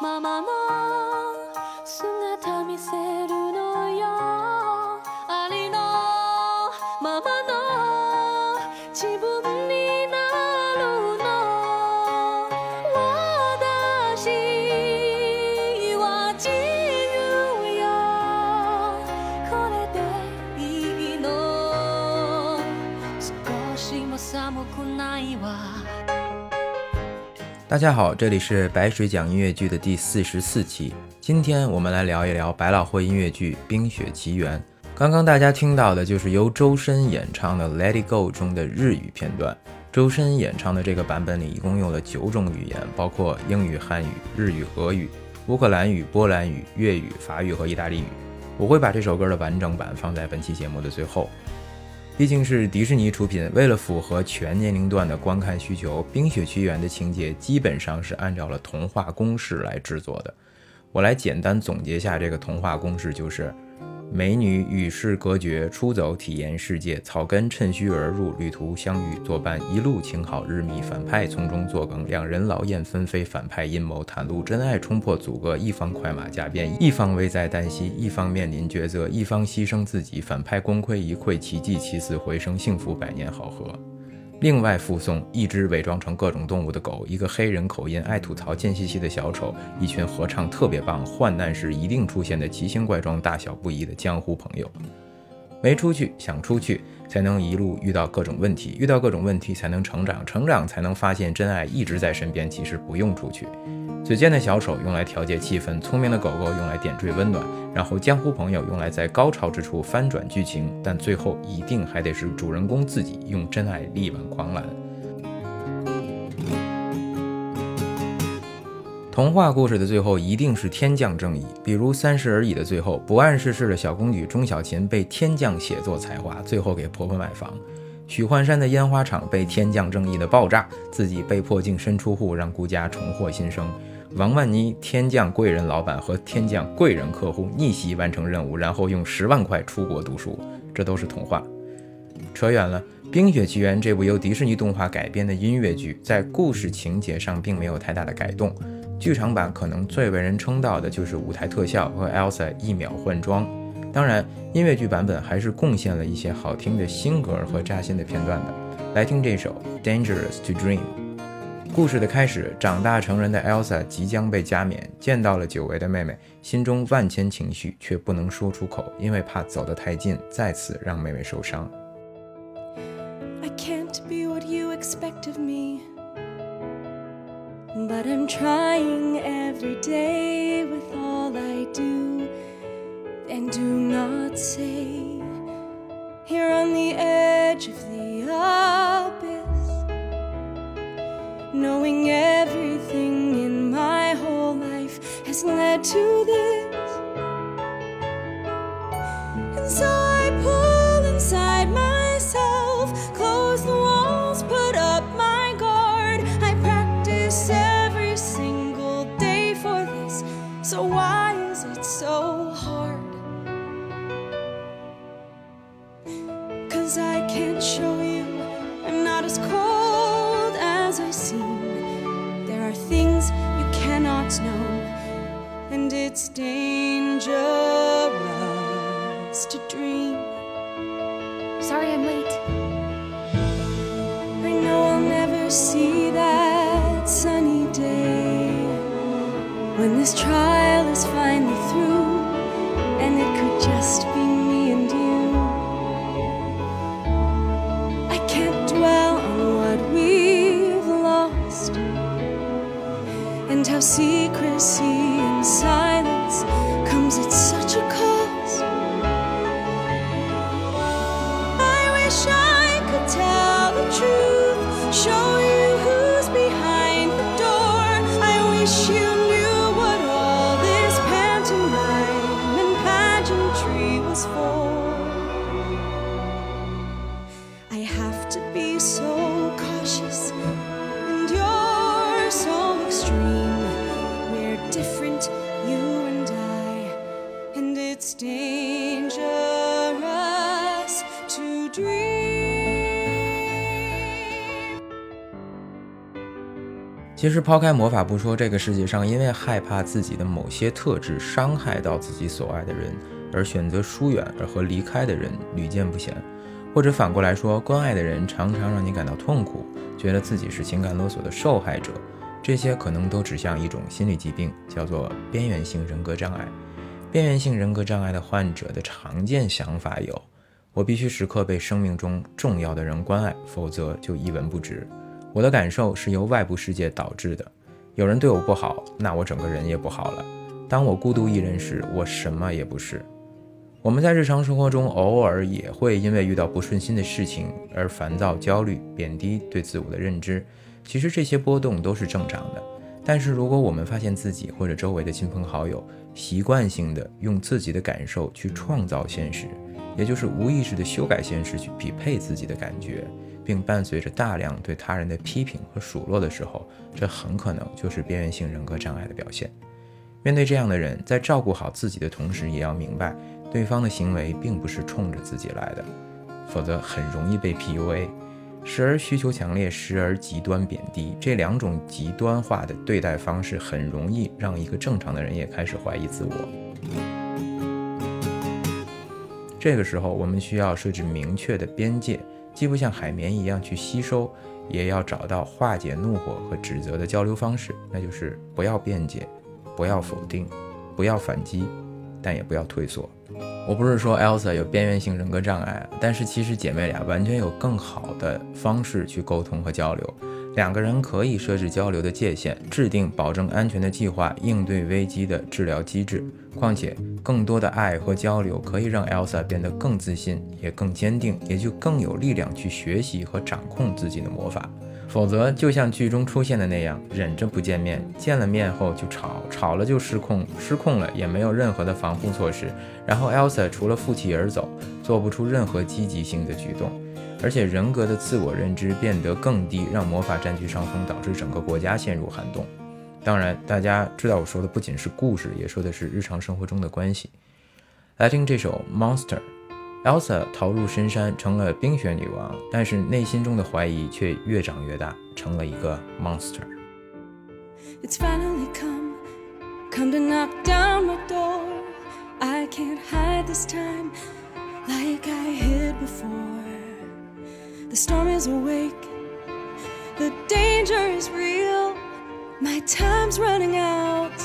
ままの姿見せ大家好，这里是白水讲音乐剧的第四十四期。今天我们来聊一聊百老汇音乐剧《冰雪奇缘》。刚刚大家听到的就是由周深演唱的《Let It Go》中的日语片段。周深演唱的这个版本里一共用了九种语言，包括英语、汉语、日语、俄语、乌克兰语、波兰语、粤语、法语和意大利语。我会把这首歌的完整版放在本期节目的最后。毕竟是迪士尼出品，为了符合全年龄段的观看需求，《冰雪奇缘》的情节基本上是按照了童话公式来制作的。我来简单总结下这个童话公式，就是美女与世隔绝，出走体验世界；草根趁虚而入，旅途相遇作伴，一路情好日密，反派从中作梗，两人劳燕分飞，反派阴谋袒露，真爱冲破阻隔，一方快马加鞭，一方危在旦夕，一方面临抉择，一方牺牲自己，反派功亏一篑，奇迹起死回生，幸福百年好合。另外附送一只伪装成各种动物的狗，一个黑人口音爱吐槽贱兮兮的小丑，一群合唱特别棒、患难时一定出现的奇形怪状、大小不一的江湖朋友。没出去，想出去，才能一路遇到各种问题，遇到各种问题才能成长，成长才能发现真爱一直在身边，其实不用出去。嘴贱的小丑用来调节气氛，聪明的狗狗用来点缀温暖，然后江湖朋友用来在高潮之处翻转剧情，但最后一定还得是主人公自己用真爱力挽狂澜。童话故事的最后一定是天降正义，比如《三十而已》的最后，不谙世事的小公举钟小琴被天降写作才华，最后给婆婆买房；许幻山的烟花厂被天降正义的爆炸，自己被迫净身出户，让顾家重获新生。王万妮天降贵人老板和天降贵人客户逆袭完成任务，然后用十万块出国读书，这都是童话。扯远了，《冰雪奇缘》这部由迪士尼动画改编的音乐剧，在故事情节上并没有太大的改动。剧场版可能最为人称道的就是舞台特效和 Elsa 一秒换装，当然，音乐剧版本还是贡献了一些好听的新歌和扎心的片段的。来听这首《Dangerous to Dream》。故事的开始，长大成人的 Elsa 即将被加冕，见到了久违的妹妹，心中万千情绪却不能说出口，因为怕走得太近，再次让妹妹受伤。I can't be what you expect of me. But I'm trying every day with all I do. And do not say, here on the edge of the abyss, knowing everything in my whole life has led to this. To dream. Sorry I'm late. I know I'll never see that sunny day when this trial is finally through, and it could just be me and you. I can't dwell on what we've lost and how secrecy and silence comes at such a cost. 其实抛开魔法不说，这个世界上因为害怕自己的某些特质伤害到自己所爱的人而选择疏远而和离开的人屡见不鲜，或者反过来说，关爱的人常常让你感到痛苦，觉得自己是情感勒索的受害者。这些可能都指向一种心理疾病，叫做边缘性人格障碍。边缘性人格障碍的患者的常见想法有：我必须时刻被生命中重要的人关爱，否则就一文不值。我的感受是由外部世界导致的，有人对我不好，那我整个人也不好了。当我孤独一人时，我什么也不是。我们在日常生活中偶尔也会因为遇到不顺心的事情而烦躁、焦虑，贬低对自我的认知。其实这些波动都是正常的。但是如果我们发现自己或者周围的亲朋好友习惯性的用自己的感受去创造现实，也就是无意识的修改现实去匹配自己的感觉。并伴随着大量对他人的批评和数落的时候，这很可能就是边缘性人格障碍的表现。面对这样的人，在照顾好自己的同时，也要明白对方的行为并不是冲着自己来的，否则很容易被 PUA。时而需求强烈，时而极端贬低，这两种极端化的对待方式，很容易让一个正常的人也开始怀疑自我。这个时候，我们需要设置明确的边界。既不像海绵一样去吸收，也要找到化解怒火和指责的交流方式，那就是不要辩解，不要否定，不要反击，但也不要退缩。我不是说 Elsa 有边缘性人格障碍，但是其实姐妹俩完全有更好的方式去沟通和交流。两个人可以设置交流的界限，制定保证安全的计划，应对危机的治疗机制。况且，更多的爱和交流可以让 Elsa 变得更自信，也更坚定，也就更有力量去学习和掌控自己的魔法。否则，就像剧中出现的那样，忍着不见面，见了面后就吵，吵了就失控，失控了也没有任何的防护措施，然后 Elsa 除了负气而走，做不出任何积极性的举动。而且人格的自我认知变得更低，让魔法占据上风，导致整个国家陷入寒冬。当然，大家知道我说的不仅是故事，也说的是日常生活中的关系。来听这首《Monster》，Elsa 逃入深山，成了冰雪女王，但是内心中的怀疑却越长越大，成了一个 monster。It's finally come, come to knock down my door. I can't hide this time like I hid before. The storm is awake, the danger is real. My time's running out.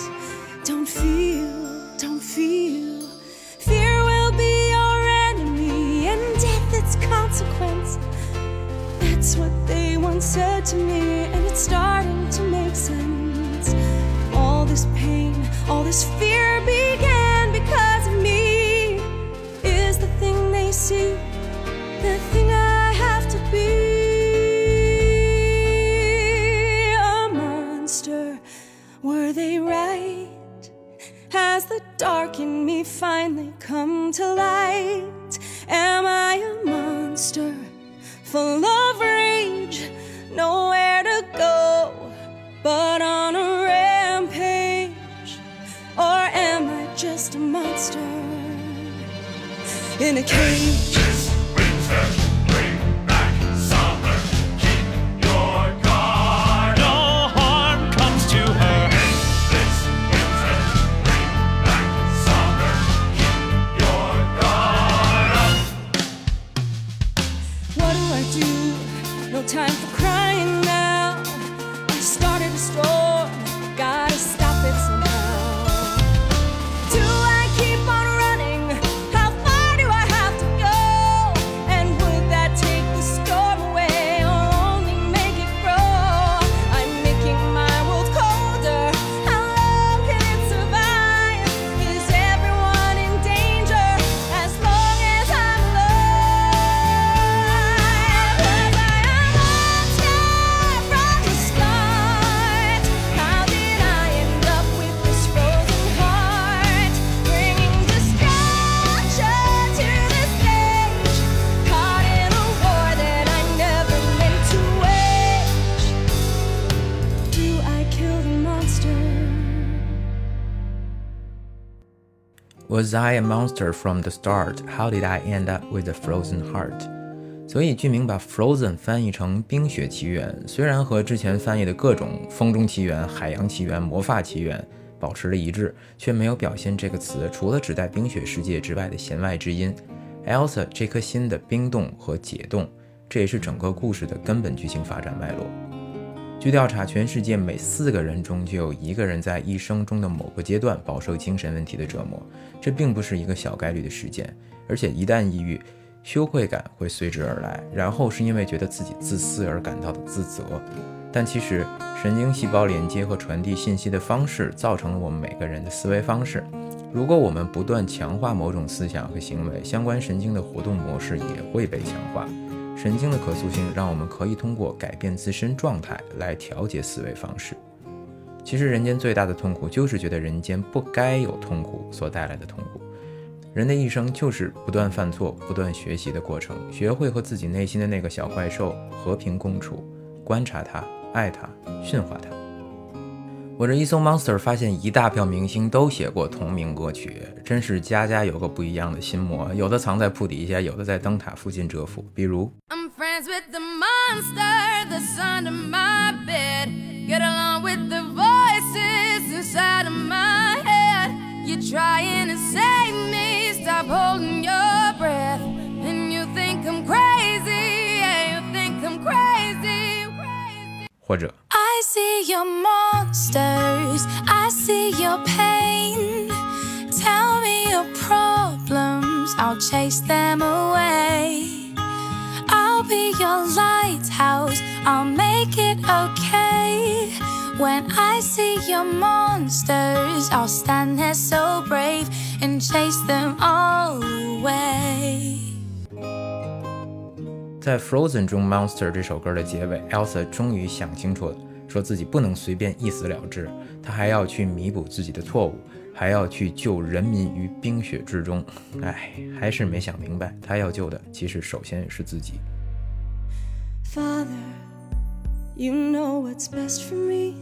Don't feel, don't feel. Fear will be your enemy, and death its consequence. That's what they once said to me, and it's starting to make sense. All this pain, all this fear the dark in me finally come to light? Am I a monster full of rage? Nowhere to go but on a rampage? Or am I just a monster in a cage? Was I a monster from the start? How did I end up with a frozen heart? 所以剧名把 Frozen 翻译成《冰雪奇缘》，虽然和之前翻译的各种《风中奇缘》《海洋奇缘》《魔法奇缘》保持了一致，却没有表现这个词除了指代冰雪世界之外的弦外之音。Elsa 这颗心的冰冻和解冻，这也是整个故事的根本剧情发展脉络。据调查，全世界每四个人中就有一个人在一生中的某个阶段饱受精神问题的折磨，这并不是一个小概率的事件。而且一旦抑郁，羞愧感会随之而来，然后是因为觉得自己自私而感到的自责。但其实，神经细胞连接和传递信息的方式造成了我们每个人的思维方式。如果我们不断强化某种思想和行为，相关神经的活动模式也会被强化。神经的可塑性让我们可以通过改变自身状态来调节思维方式。其实，人间最大的痛苦就是觉得人间不该有痛苦所带来的痛苦。人的一生就是不断犯错、不断学习的过程，学会和自己内心的那个小怪兽和平共处，观察它、爱它、驯化它。我这一搜 Monster 发现一大票明星都写过同名歌曲，真是家家有个不一样的心魔，有的藏在铺底下，有的在灯塔附近蛰伏。比如 trying to save me, stop holding your 或者 I see your monsters, I see your pain. Tell me your problems, I'll chase them away. I'll be your lighthouse, I'll make it okay. When I see your monsters, I'll stand there so brave and chase them all away. 在《Frozen》中，《Monster》这首歌的结尾，Elsa 终于想清楚了，说自己不能随便一死了之，她还要去弥补自己的错误，还要去救人民于冰雪之中。唉，还是没想明白，她要救的其实首先是自己。Father, you know what's best for me.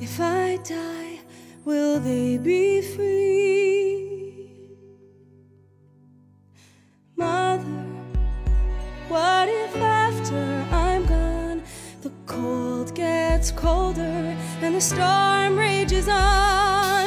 If I die, will they be free? What if after I'm gone, the cold gets colder and the storm rages on?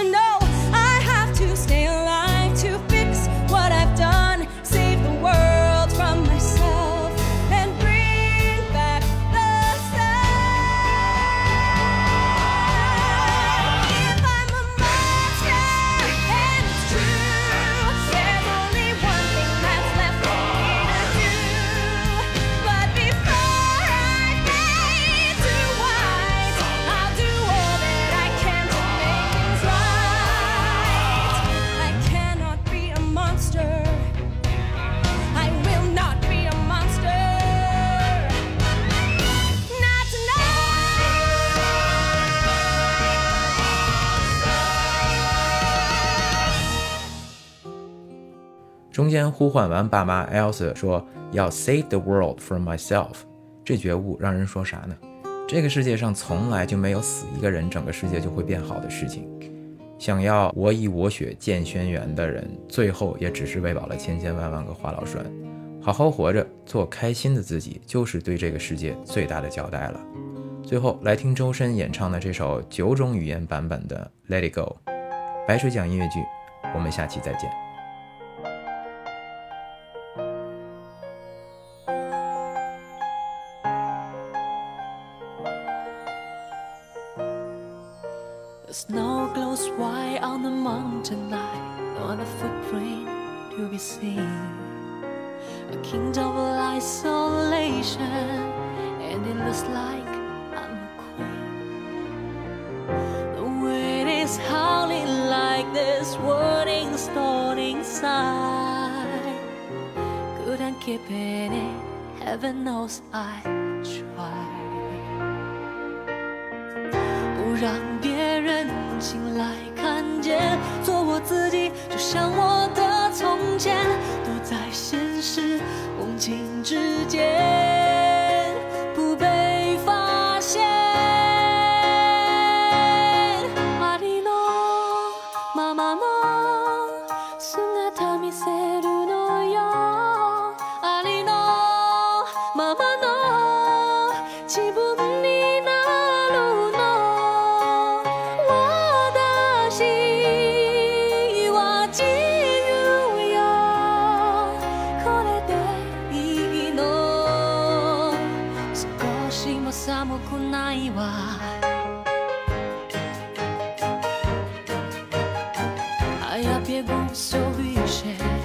中间呼唤完爸妈，Elsa 说要 save the world from myself，这觉悟让人说啥呢？这个世界上从来就没有死一个人，整个世界就会变好的事情。想要我以我血建轩辕的人，最后也只是喂饱了千千万万个花老栓。好好活着，做开心的自己，就是对这个世界最大的交代了。最后来听周深演唱的这首九种语言版本的《Let It Go》。白水讲音乐剧，我们下期再见。Is howling like this wording storm inside. Couldn't keep it in, heaven knows I tried. 不让别人进来看见，做我自己，就像我的从前，躲在现实梦境之间，ママ sur